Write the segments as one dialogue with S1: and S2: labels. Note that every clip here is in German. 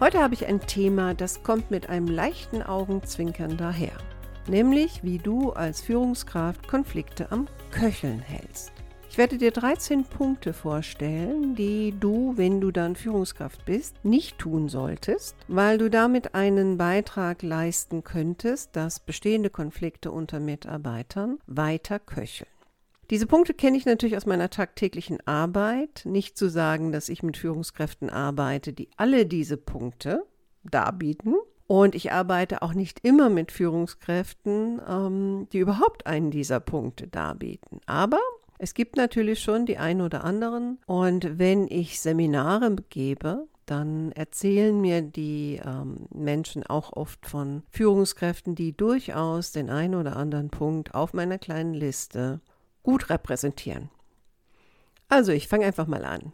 S1: Heute habe ich ein Thema, das kommt mit einem leichten Augenzwinkern daher, nämlich wie du als Führungskraft Konflikte am Köcheln hältst. Ich werde dir 13 Punkte vorstellen, die du, wenn du dann Führungskraft bist, nicht tun solltest, weil du damit einen Beitrag leisten könntest, dass bestehende Konflikte unter Mitarbeitern weiter köcheln. Diese Punkte kenne ich natürlich aus meiner tagtäglichen Arbeit. Nicht zu sagen, dass ich mit Führungskräften arbeite, die alle diese Punkte darbieten. Und ich arbeite auch nicht immer mit Führungskräften, ähm, die überhaupt einen dieser Punkte darbieten. Aber es gibt natürlich schon die einen oder anderen. Und wenn ich Seminare gebe, dann erzählen mir die ähm, Menschen auch oft von Führungskräften, die durchaus den einen oder anderen Punkt auf meiner kleinen Liste gut repräsentieren. Also, ich fange einfach mal an.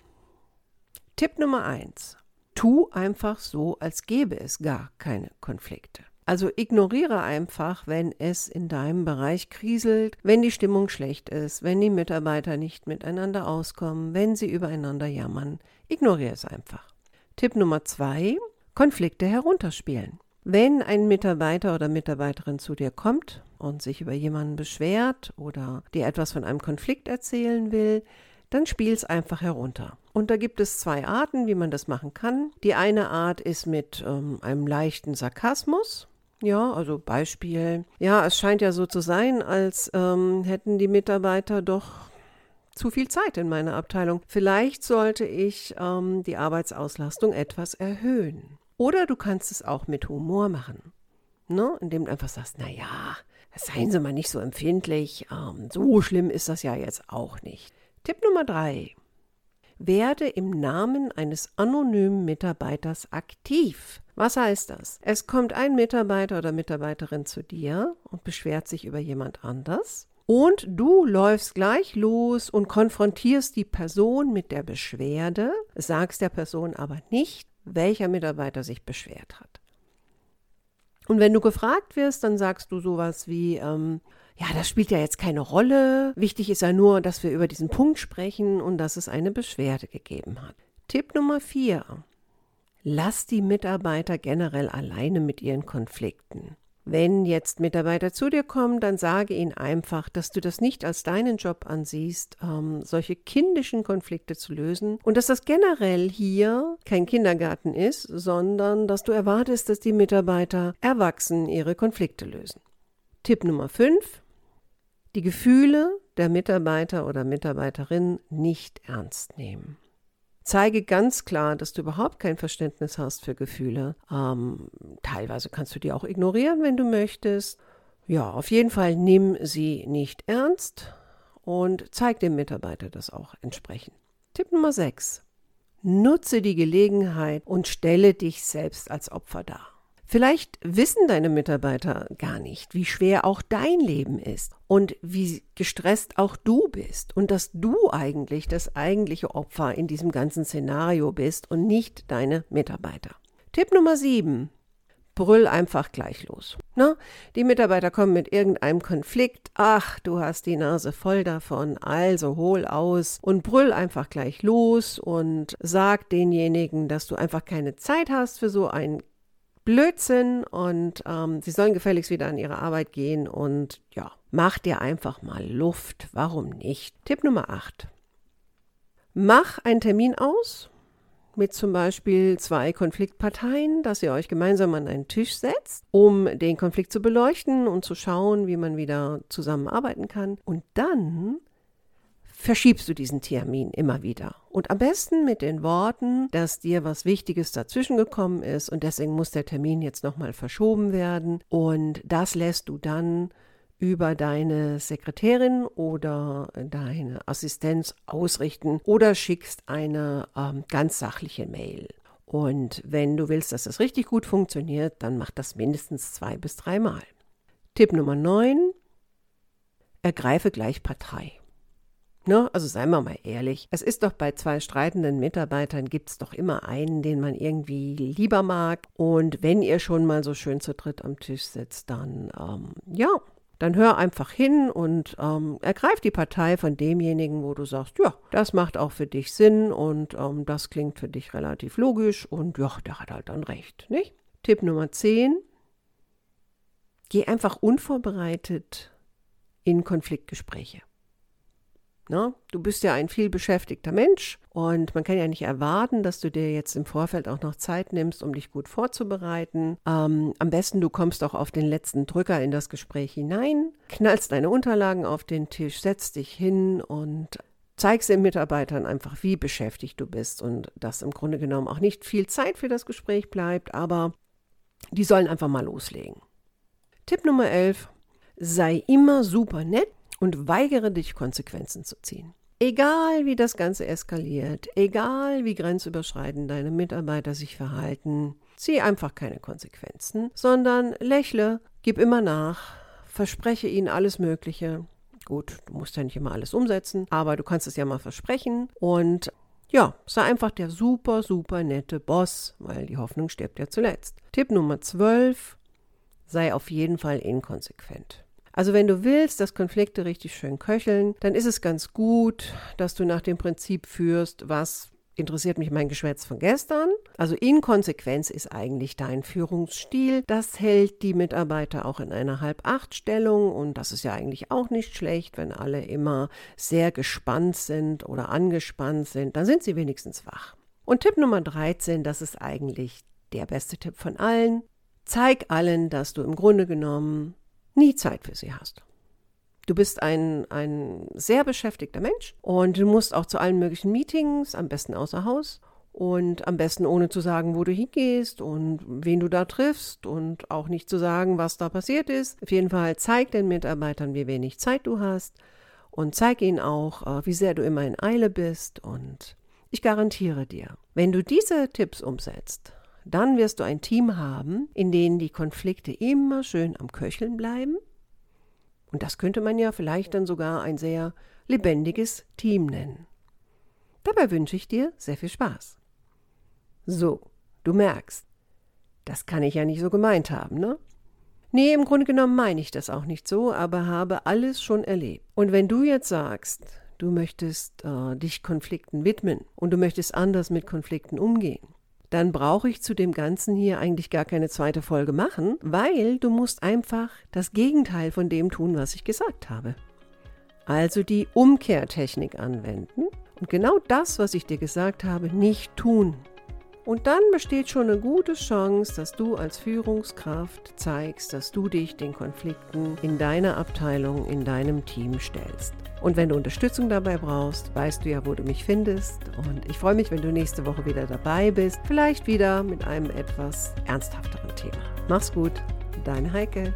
S1: Tipp Nummer eins: Tu einfach so, als gäbe es gar keine Konflikte. Also ignoriere einfach, wenn es in deinem Bereich kriselt, wenn die Stimmung schlecht ist, wenn die Mitarbeiter nicht miteinander auskommen, wenn sie übereinander jammern. Ignoriere es einfach. Tipp Nummer zwei: Konflikte herunterspielen. Wenn ein Mitarbeiter oder Mitarbeiterin zu dir kommt und sich über jemanden beschwert oder dir etwas von einem Konflikt erzählen will, dann spiel es einfach herunter. Und da gibt es zwei Arten, wie man das machen kann. Die eine Art ist mit ähm, einem leichten Sarkasmus. Ja, also Beispiel. Ja, es scheint ja so zu sein, als ähm, hätten die Mitarbeiter doch zu viel Zeit in meiner Abteilung. Vielleicht sollte ich ähm, die Arbeitsauslastung etwas erhöhen. Oder du kannst es auch mit Humor machen. Ne? Indem du einfach sagst, naja, seien Sie mal nicht so empfindlich, ähm, so schlimm ist das ja jetzt auch nicht. Tipp Nummer drei. Werde im Namen eines anonymen Mitarbeiters aktiv. Was heißt das? Es kommt ein Mitarbeiter oder Mitarbeiterin zu dir und beschwert sich über jemand anders. Und du läufst gleich los und konfrontierst die Person mit der Beschwerde, sagst der Person aber nicht, welcher Mitarbeiter sich beschwert hat. Und wenn du gefragt wirst, dann sagst du sowas wie, ähm, ja, das spielt ja jetzt keine Rolle. Wichtig ist ja nur, dass wir über diesen Punkt sprechen und dass es eine Beschwerde gegeben hat. Tipp Nummer vier. Lass die Mitarbeiter generell alleine mit ihren Konflikten. Wenn jetzt Mitarbeiter zu dir kommen, dann sage ihnen einfach, dass du das nicht als deinen Job ansiehst, ähm, solche kindischen Konflikte zu lösen und dass das generell hier kein Kindergarten ist, sondern dass du erwartest, dass die Mitarbeiter erwachsen ihre Konflikte lösen. Tipp Nummer 5. Die Gefühle der Mitarbeiter oder Mitarbeiterin nicht ernst nehmen. Zeige ganz klar, dass du überhaupt kein Verständnis hast für Gefühle. Ähm, teilweise kannst du die auch ignorieren, wenn du möchtest. Ja, auf jeden Fall nimm sie nicht ernst und zeig dem Mitarbeiter das auch entsprechend. Tipp Nummer 6. Nutze die Gelegenheit und stelle dich selbst als Opfer dar. Vielleicht wissen deine Mitarbeiter gar nicht, wie schwer auch dein Leben ist und wie gestresst auch du bist und dass du eigentlich das eigentliche Opfer in diesem ganzen Szenario bist und nicht deine Mitarbeiter. Tipp Nummer 7. Brüll einfach gleich los. Na, die Mitarbeiter kommen mit irgendeinem Konflikt. Ach, du hast die Nase voll davon. Also hol aus und brüll einfach gleich los und sag denjenigen, dass du einfach keine Zeit hast für so ein Blödsinn und ähm, sie sollen gefälligst wieder an ihre Arbeit gehen und ja, mach dir einfach mal Luft. Warum nicht? Tipp Nummer 8. Mach einen Termin aus mit zum Beispiel zwei Konfliktparteien, dass ihr euch gemeinsam an einen Tisch setzt, um den Konflikt zu beleuchten und zu schauen, wie man wieder zusammenarbeiten kann. Und dann verschiebst du diesen Termin immer wieder. Und am besten mit den Worten, dass dir was Wichtiges dazwischen gekommen ist und deswegen muss der Termin jetzt nochmal verschoben werden. Und das lässt du dann über deine Sekretärin oder deine Assistenz ausrichten oder schickst eine ähm, ganz sachliche Mail.
S2: Und wenn du willst, dass das richtig gut funktioniert, dann mach das mindestens zwei bis dreimal. Tipp Nummer 9. Ergreife gleich Partei. Ne? Also seien wir mal ehrlich, es ist doch bei zwei streitenden Mitarbeitern gibt es doch immer einen, den man irgendwie lieber mag. Und wenn ihr schon mal so schön zu dritt am Tisch sitzt, dann ähm, ja, dann hör einfach hin und ähm, ergreif die Partei von demjenigen, wo du sagst, ja, das macht auch für dich Sinn und ähm, das klingt für dich relativ logisch und ja, der hat halt dann recht, nicht? Tipp Nummer 10. Geh einfach unvorbereitet in Konfliktgespräche. Ne? Du bist ja ein viel beschäftigter Mensch und man kann ja nicht erwarten, dass du dir jetzt im Vorfeld auch noch Zeit nimmst, um dich gut vorzubereiten. Ähm, am besten du kommst auch auf den letzten Drücker in das Gespräch hinein, knallst deine Unterlagen auf den Tisch, setzt dich hin und zeigst den Mitarbeitern einfach, wie beschäftigt du bist und dass im Grunde genommen auch nicht viel Zeit für das Gespräch bleibt, aber die sollen einfach mal loslegen. Tipp Nummer 11. Sei immer super nett und weigere dich, Konsequenzen zu ziehen. Egal wie das Ganze eskaliert, egal wie grenzüberschreitend deine Mitarbeiter sich verhalten, zieh einfach keine Konsequenzen, sondern lächle, gib immer nach, verspreche ihnen alles Mögliche. Gut, du musst ja nicht immer alles umsetzen, aber du kannst es ja mal versprechen und ja, sei einfach der super, super nette Boss, weil die Hoffnung stirbt ja zuletzt. Tipp Nummer 12, sei auf jeden Fall inkonsequent. Also wenn du willst, dass Konflikte richtig schön köcheln, dann ist es ganz gut, dass du nach dem Prinzip führst, was interessiert mich mein Geschwätz von gestern. Also Inkonsequenz ist eigentlich dein Führungsstil. Das hält die Mitarbeiter auch in einer Halb-Acht-Stellung und das ist ja eigentlich auch nicht schlecht, wenn alle immer sehr gespannt sind oder angespannt sind. Dann sind sie wenigstens wach. Und Tipp Nummer 13, das ist eigentlich der beste Tipp von allen. Zeig allen, dass du im Grunde genommen nie Zeit für sie hast. Du bist ein, ein sehr beschäftigter Mensch und du musst auch zu allen möglichen Meetings, am besten außer Haus und am besten ohne zu sagen, wo du hingehst und wen du da triffst und auch nicht zu sagen, was da passiert ist. Auf jeden Fall zeig den Mitarbeitern, wie wenig Zeit du hast und zeig ihnen auch, äh, wie sehr du immer in Eile bist und ich garantiere dir, wenn du diese Tipps umsetzt, dann wirst du ein Team haben, in dem die Konflikte immer schön am Köcheln bleiben. Und das könnte man ja vielleicht dann sogar ein sehr lebendiges Team nennen. Dabei wünsche ich dir sehr viel Spaß. So, du merkst, das kann ich ja nicht so gemeint haben, ne? Nee, im Grunde genommen meine ich das auch nicht so, aber habe alles schon erlebt. Und wenn du jetzt sagst, du möchtest äh, dich Konflikten widmen und du möchtest anders mit Konflikten umgehen, dann brauche ich zu dem Ganzen hier eigentlich gar keine zweite Folge machen, weil du musst einfach das Gegenteil von dem tun, was ich gesagt habe. Also die Umkehrtechnik anwenden und genau das, was ich dir gesagt habe, nicht tun. Und dann besteht schon eine gute Chance, dass du als Führungskraft zeigst, dass du dich den Konflikten in deiner Abteilung, in deinem Team stellst. Und wenn du Unterstützung dabei brauchst, weißt du ja, wo du mich findest. Und ich freue mich, wenn du nächste Woche wieder dabei bist. Vielleicht wieder mit einem etwas ernsthafteren Thema. Mach's gut, deine Heike.